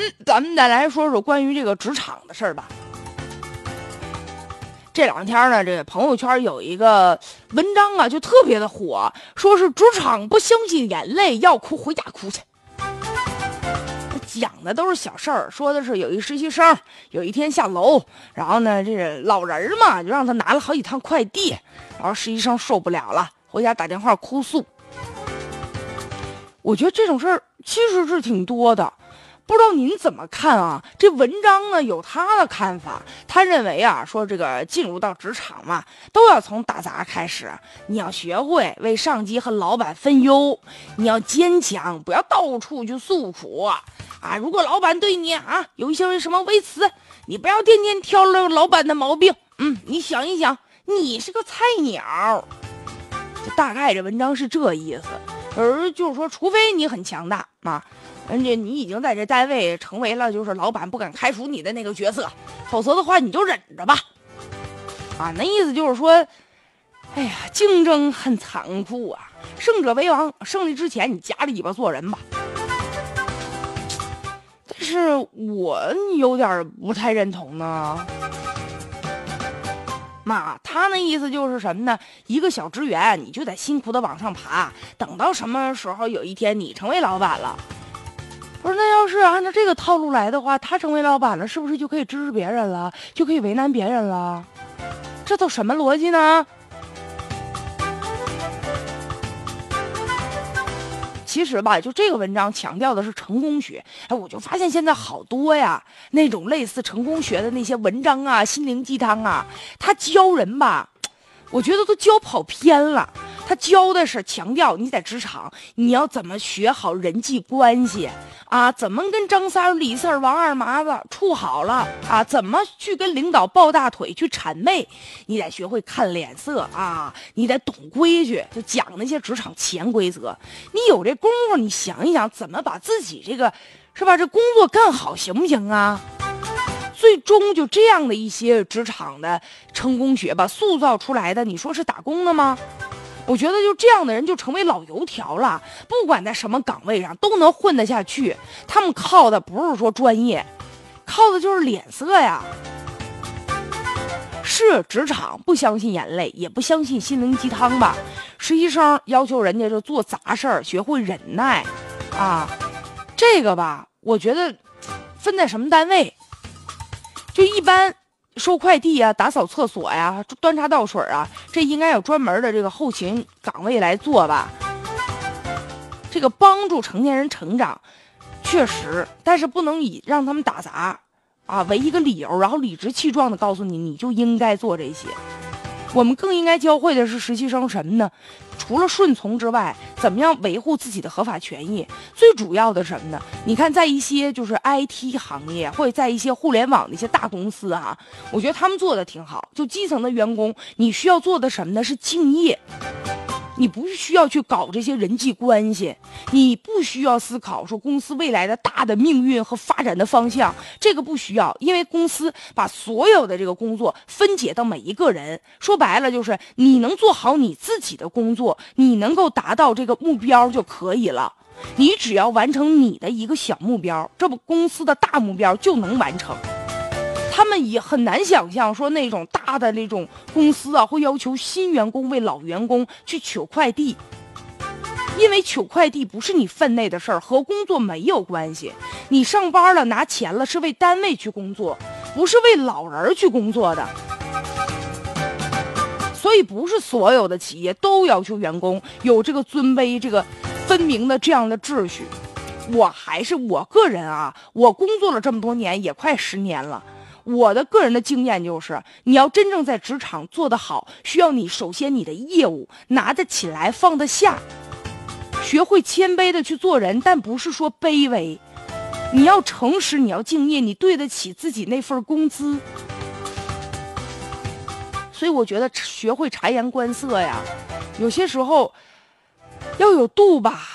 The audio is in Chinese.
嗯，咱们再来说说关于这个职场的事儿吧。这两天呢，这个朋友圈有一个文章啊，就特别的火，说是职场不相信眼泪，要哭回家哭去。讲的都是小事儿，说的是有一实习生有一天下楼，然后呢，这个老人嘛，就让他拿了好几趟快递，然后实习生受不了了，回家打电话哭诉。我觉得这种事儿其实是挺多的。不知道您怎么看啊？这文章呢有他的看法，他认为啊，说这个进入到职场嘛，都要从打杂开始。你要学会为上级和老板分忧，你要坚强，不要到处去诉苦啊。如果老板对你啊有一些什么微词，你不要天天挑了老板的毛病。嗯，你想一想，你是个菜鸟。就大概这文章是这意思，而就是说，除非你很强大啊。人家你已经在这单位成为了就是老板不敢开除你的那个角色，否则的话你就忍着吧。啊，那意思就是说，哎呀，竞争很残酷啊，胜者为王，胜利之前你夹着尾巴做人吧。但是我有点不太认同呢。妈，他那意思就是什么呢？一个小职员你就得辛苦的往上爬，等到什么时候有一天你成为老板了。要是按照这个套路来的话，他成为老板了，是不是就可以支持别人了，就可以为难别人了？这都什么逻辑呢？其实吧，就这个文章强调的是成功学。哎，我就发现现在好多呀，那种类似成功学的那些文章啊，心灵鸡汤啊，他教人吧，我觉得都教跑偏了。他教的是强调你在职场你要怎么学好人际关系啊，怎么跟张三、李四、王二麻子处好了啊，怎么去跟领导抱大腿去谄媚，你得学会看脸色啊，你得懂规矩，就讲那些职场潜规则。你有这功夫，你想一想怎么把自己这个是吧这工作干好，行不行啊？最终就这样的一些职场的成功学吧，塑造出来的，你说是打工的吗？我觉得就这样的人就成为老油条了，不管在什么岗位上都能混得下去。他们靠的不是说专业，靠的就是脸色呀。是职场不相信眼泪，也不相信心灵鸡汤吧？实习生要求人家就做杂事儿，学会忍耐啊。这个吧，我觉得分在什么单位，就一般。收快递呀，打扫厕所呀，端茶倒水啊，这应该有专门的这个后勤岗位来做吧。这个帮助成年人成长，确实，但是不能以让他们打杂啊为一个理由，然后理直气壮的告诉你，你就应该做这些。我们更应该教会的是实习生什么呢？除了顺从之外，怎么样维护自己的合法权益？最主要的什么呢？你看，在一些就是 IT 行业，或者在一些互联网的一些大公司啊，我觉得他们做的挺好。就基层的员工，你需要做的什么呢？是敬业。你不需要去搞这些人际关系，你不需要思考说公司未来的大的命运和发展的方向，这个不需要，因为公司把所有的这个工作分解到每一个人，说白了就是你能做好你自己的工作，你能够达到这个目标就可以了，你只要完成你的一个小目标，这不公司的大目标就能完成。他们也很难想象，说那种大的那种公司啊，会要求新员工为老员工去取快递，因为取快递不是你分内的事儿，和工作没有关系。你上班了拿钱了，是为单位去工作，不是为老人去工作的。所以，不是所有的企业都要求员工有这个尊卑、这个分明的这样的秩序。我还是我个人啊，我工作了这么多年，也快十年了。我的个人的经验就是，你要真正在职场做得好，需要你首先你的业务拿得起来放得下，学会谦卑的去做人，但不是说卑微。你要诚实，你要敬业，你对得起自己那份工资。所以我觉得学会察言观色呀，有些时候要有度吧。